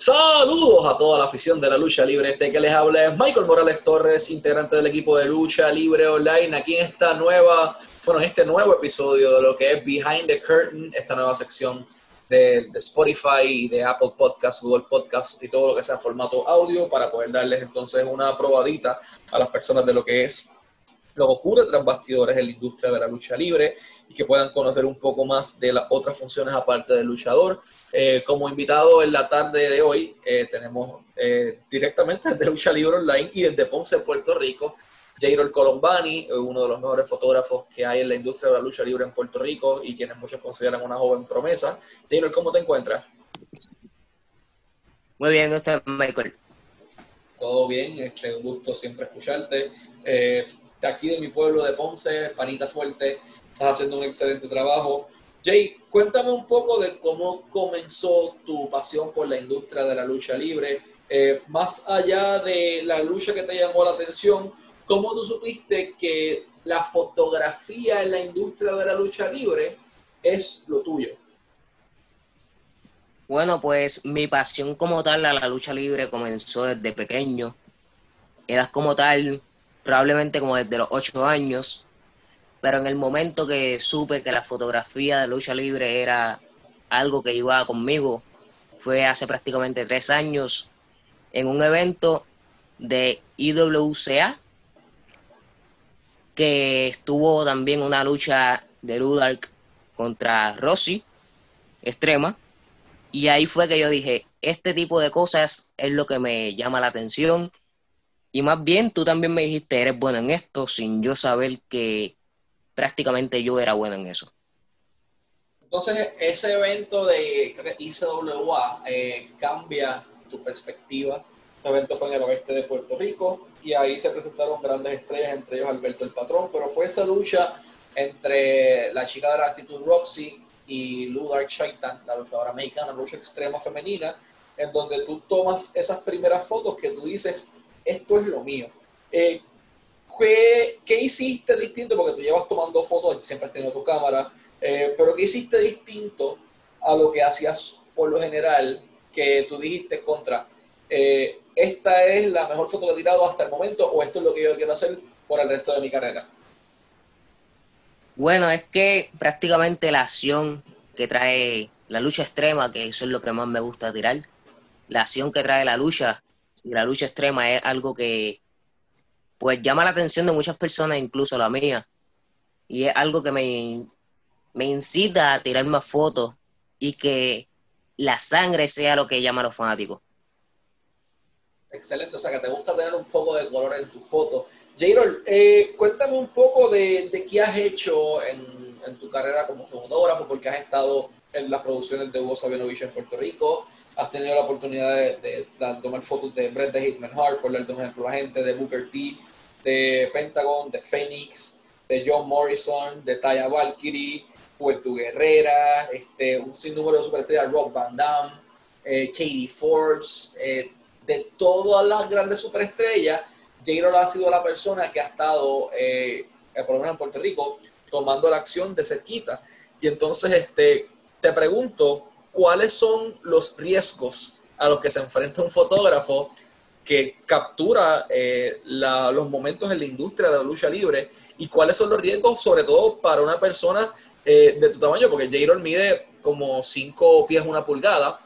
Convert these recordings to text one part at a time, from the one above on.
Saludos a toda la afición de la lucha libre. Este que les habla es Michael Morales Torres, integrante del equipo de lucha libre online, aquí en esta nueva, bueno, en este nuevo episodio de lo que es Behind the Curtain, esta nueva sección de, Spotify, de Apple Podcasts, Google Podcasts y todo lo que sea formato audio para poder darles entonces una probadita a las personas de lo que es lo que ocurre tras bastidores en la industria de la lucha libre y que puedan conocer un poco más de las otras funciones aparte del luchador. Eh, como invitado en la tarde de hoy eh, tenemos eh, directamente desde Lucha Libre Online y desde Ponce, Puerto Rico, Jairol Colombani, uno de los mejores fotógrafos que hay en la industria de la lucha libre en Puerto Rico y quienes muchos consideran una joven promesa. Jairol, ¿cómo te encuentras? Muy bien, usted, Michael. Todo bien, este, un gusto siempre escucharte. De aquí de mi pueblo de Ponce, Panita Fuerte, estás haciendo un excelente trabajo. Jay, cuéntame un poco de cómo comenzó tu pasión por la industria de la lucha libre. Eh, más allá de la lucha que te llamó la atención, ¿cómo tú supiste que la fotografía en la industria de la lucha libre es lo tuyo? Bueno, pues mi pasión como tal a la lucha libre comenzó desde pequeño. Era como tal, probablemente como desde los ocho años pero en el momento que supe que la fotografía de lucha libre era algo que iba conmigo, fue hace prácticamente tres años en un evento de IWCA, que estuvo también una lucha de Ludark contra Rossi, extrema, y ahí fue que yo dije, este tipo de cosas es lo que me llama la atención, y más bien tú también me dijiste, eres bueno en esto, sin yo saber que prácticamente yo era bueno en eso. Entonces, ese evento de ICWA eh, cambia tu perspectiva. Este evento fue en el oeste de Puerto Rico y ahí se presentaron grandes estrellas, entre ellos Alberto el Patrón, pero fue esa lucha entre la chica de la actitud Roxy y Lou Shaitan, la luchadora mexicana, lucha extrema femenina, en donde tú tomas esas primeras fotos que tú dices, esto es lo mío. Eh, ¿qué, hiciste distinto? Porque tú llevas tomando fotos, siempre has tenido tu cámara, eh, pero ¿qué hiciste distinto a lo que hacías por lo general que tú dijiste contra? Eh, ¿Esta es la mejor foto que he tirado hasta el momento o esto es lo que yo quiero hacer por el resto de mi carrera? Bueno, es que prácticamente la acción que trae la lucha extrema, que eso es lo que más me gusta tirar, la acción que trae la lucha, y la lucha extrema es algo que pues llama la atención de muchas personas, incluso la mía. Y es algo que me, me incita a tirar más fotos y que la sangre sea lo que llama a los fanáticos. Excelente, o sea que te gusta tener un poco de color en tu foto. Jairol, eh, cuéntame un poco de, de qué has hecho en, en, tu carrera como fotógrafo, porque has estado en las producciones de Hugo Sabinovich en Puerto Rico, has tenido la oportunidad de, tomar fotos de Brett de Hitman Hart, por leer un ejemplo la gente, de Booker T, de Pentagon, de Phoenix, de John Morrison, de Taya Valkyrie, Puerto Guerrera, este, un sinnúmero de superestrellas, Rob Van Damme, eh, Katie Forbes, eh, de todas las grandes superestrellas, J-Roll ha sido la persona que ha estado, eh, por lo menos en Puerto Rico, tomando la acción de cerquita. Y entonces este, te pregunto, ¿cuáles son los riesgos a los que se enfrenta un fotógrafo que captura eh, los momentos en la industria de la lucha libre y cuáles son los riesgos, sobre todo para una persona eh, de tu tamaño, porque J-Roll mide como 5 pies una pulgada,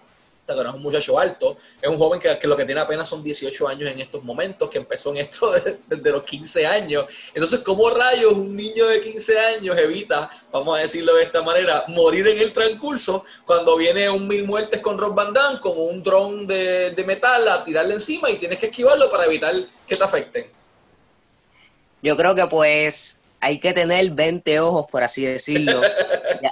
que no es un muchacho alto, es un joven que, lo que tiene apenas son 18 años en estos momentos, que empezó en esto desde, los 15 años. Entonces, ¿cómo rayos un niño de 15 años evita, vamos a decirlo de esta manera, morir en el transcurso cuando viene un mil muertes con Rob Van Damme, con un dron de, de metal a tirarle encima y tienes que esquivarlo para evitar que te afecten? Yo creo que pues hay que tener 20 ojos, por así decirlo. ya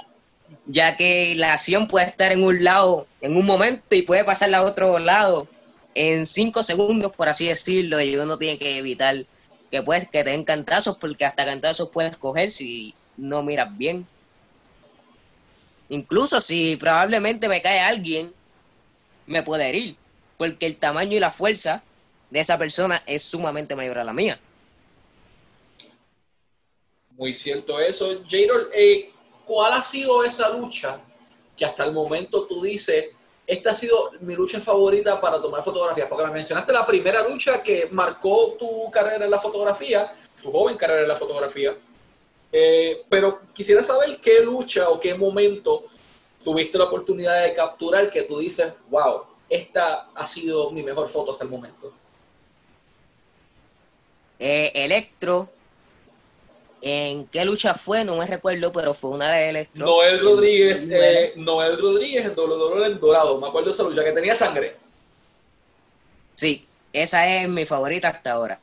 que la acción puede estar en un lado en un momento y puede pasar a otro lado en cinco segundos, por así decirlo, y uno tiene que evitar que puedes que te den cantazos, porque hasta cantazos puedes coger si no miras bien. Incluso si probablemente me cae alguien, me puede herir, porque el tamaño y la fuerza de esa persona es sumamente mayor a la mía. Muy cierto eso. Jadol, eh, ¿cuál ha sido esa lucha que hasta el momento tú dices, esta ha sido mi lucha favorita para tomar fotografías, porque me mencionaste la primera lucha que marcó tu carrera en la fotografía, tu joven carrera en la fotografía. Eh, pero quisiera saber qué lucha o qué momento tuviste la oportunidad de capturar que tú dices, wow, esta ha sido mi mejor foto hasta el momento. Eh, Electro, ¿en qué lucha fue? No me recuerdo, pero fue una de Electro. Noel Rodríguez, eh, Noel Rodríguez en WWE en Dorado, me acuerdo de esa lucha, que tenía sangre. Sí, esa es mi favorita hasta ahora.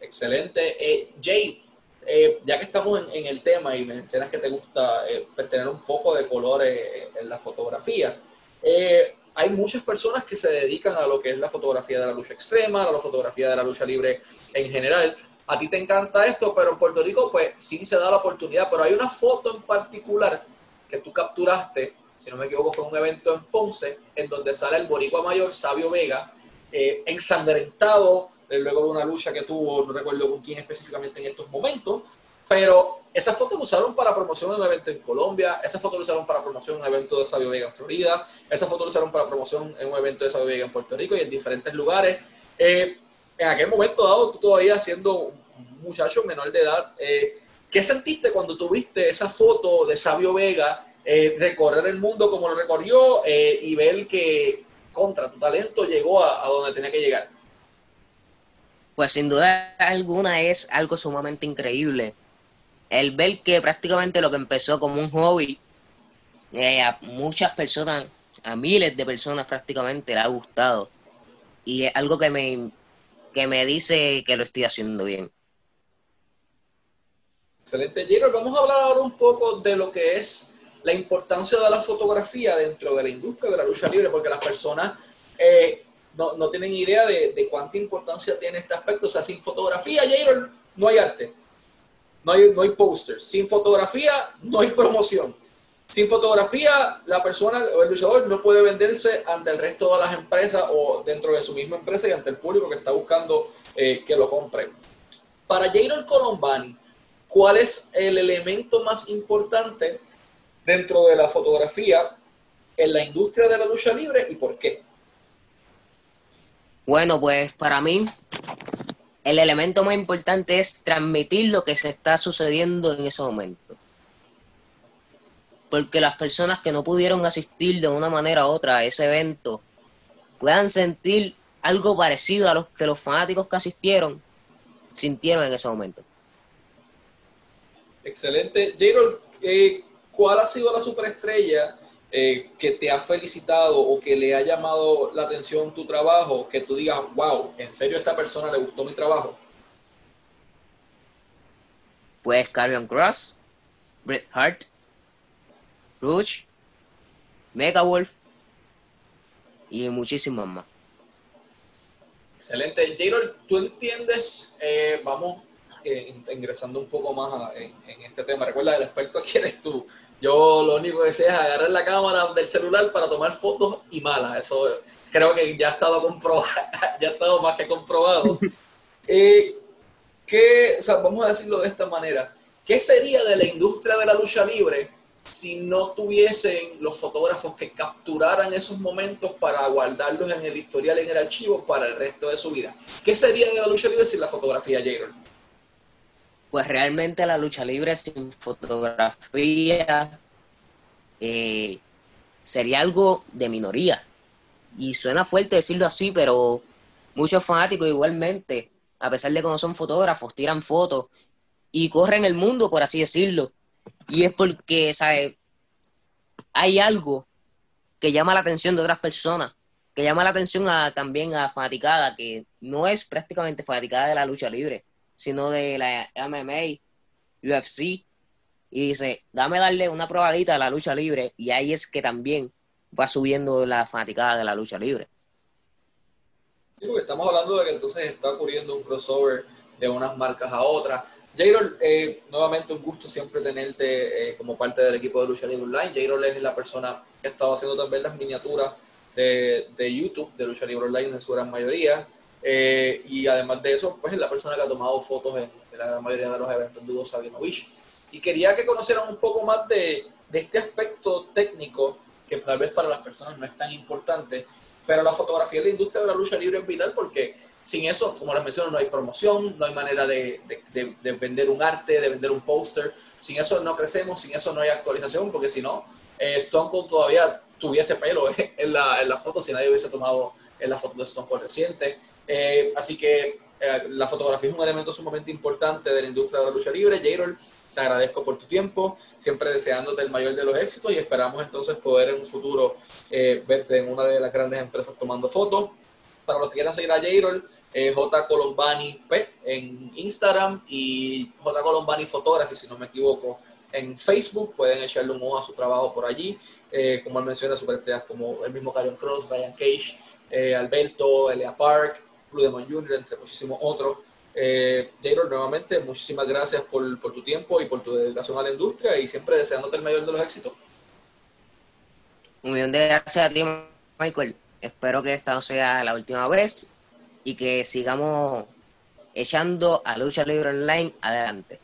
Excelente. Eh, Jay, eh, ya que estamos en, el tema y me mencionas que te gusta eh, pues, tener un poco de colores en la fotografía, eh, hay muchas personas que se dedican a lo que es la fotografía de la lucha extrema, a la fotografía de la lucha libre en general. A ti te encanta esto, pero en Puerto Rico pues sí se da la oportunidad, pero hay una foto en particular que tú capturaste, si no me equivoco fue un evento en Ponce, en donde sale el boricua mayor Sabio Vega, ensangrentado, luego de una lucha que tuvo, no recuerdo con quién específicamente en estos momentos, pero esa foto lo usaron para promoción en un evento en Colombia, esa foto lo usaron para promoción en un evento de Sabio Vega en Florida, esa foto lo usaron para promoción en un evento de Sabio Vega en Puerto Rico y en diferentes lugares. Eh, en aquel momento dado, tú todavía siendo un muchacho menor de edad, eh, ¿qué sentiste cuando tuviste esa foto de Sabio Vega eh, recorrer el mundo como lo recorrió y ver que contra tu talento llegó a donde tenía que llegar? pues sin duda alguna es algo sumamente increíble. El ver que prácticamente lo que empezó como un hobby, eh, a muchas personas, a miles de personas prácticamente le ha gustado. Y es algo que me, que me dice que lo estoy haciendo bien. Excelente, Giro. Vamos a hablar ahora un poco de lo que es la importancia de la fotografía dentro de la industria de la lucha libre, porque las personas eh, no, no tienen idea de, de, cuánta importancia tiene este aspecto. O sea, sin fotografía, Jairo, no hay arte. No hay, no hay póster. Sin fotografía, no hay promoción. Sin fotografía, la persona o el luchador no puede venderse ante el resto de las empresas o dentro de su misma empresa y ante el público que está buscando eh, que lo compre. Para Jairo Colombani, ¿cuál es el elemento más importante dentro de la fotografía en la industria de la lucha libre y por qué? Bueno, pues para mí el elemento más importante es transmitir lo que se está sucediendo en ese momento. Porque las personas que no pudieron asistir de una manera u otra a ese evento puedan sentir algo parecido a lo que los fanáticos que asistieron sintieron en ese momento. Excelente. Jairo, eh, ¿cuál ha sido la superestrella eh, que te ha felicitado o que le ha llamado la atención tu trabajo, que tú digas, wow, en serio a esta persona le gustó mi trabajo? Pues Carrion Cross, Bret Hart, Rouge, Mega Wolf y muchísimos más. Excelente. Jairo, ¿tú entiendes? Eh, vamos eh, ingresando un poco más en, este tema. Recuerda, el experto aquí eres tú. Yo lo único que sé es agarrar la cámara del celular para tomar fotos y malas. Eso creo que ya ha estado comprobado, ya ha estado más que comprobado. Eh, ¿qué, vamos a decirlo de esta manera. ¿Qué sería de la industria de la lucha libre si no tuviesen los fotógrafos que capturaran esos momentos para guardarlos en el historial, en el archivo, para el resto de su vida? ¿Qué sería de la lucha libre sin la fotografía, Jaron? pues realmente la lucha libre sin fotografía eh, sería algo de minoría. Y suena fuerte decirlo así, pero muchos fanáticos igualmente, a pesar de que no son fotógrafos, tiran fotos y corren el mundo, por así decirlo. Y es porque, ¿sabes? Hay algo que llama la atención de otras personas, que llama la atención a, también a fanaticada, que no es prácticamente fanaticada de la lucha libre, sino de la MMA, UFC, y dice, dame darle una probadita a la lucha libre, y ahí es que también va subiendo la fanaticada de la lucha libre. Estamos hablando de que entonces está ocurriendo un crossover de unas marcas a otras. Jairo, eh, nuevamente un gusto siempre tenerte eh, como parte del equipo de Lucha Libre Online. Jairo es la persona que ha estado haciendo también las miniaturas de, de YouTube de Lucha Libre Online en su gran mayoría. Eh, y además de eso, pues es la persona que ha tomado fotos en, la gran mayoría de los eventos de Hugo Sabinovich. Y quería que conocieran un poco más de, de, este aspecto técnico que tal vez para las personas no es tan importante, pero la fotografía de la industria de la lucha libre es vital porque sin eso, como les menciono, no hay promoción, no hay manera de, vender un arte, de vender un póster. Sin eso no crecemos, sin eso no hay actualización, porque si no, eh, Stone Cold todavía tuviese pelo en la, en la foto si nadie hubiese tomado en la foto de Stone Cold reciente. Eh, así que eh, la fotografía es un elemento sumamente importante de la industria de la lucha libre. Jayrol, te agradezco por tu tiempo, siempre deseándote el mayor de los éxitos y esperamos entonces poder en un futuro eh, verte en una de las grandes empresas tomando fotos. Para los que quieran seguir a Jayrol, J. Colombani P en Instagram y J. Colombani Photography, si no me equivoco, en Facebook. Pueden echarle un ojo a su trabajo por allí. como él menciona, superestrellas como el mismo Karen Cross, Brian Cage, Alberto, Elia Park, Blue Demon Jr., entre muchísimos otros. Eh, nuevamente, muchísimas gracias por, por, tu tiempo y por tu dedicación a la industria y siempre deseándote el mayor de los éxitos. Un millón de gracias a ti, Michael. Espero que esta no sea la última vez y que sigamos echando a Lucha Libre Online adelante.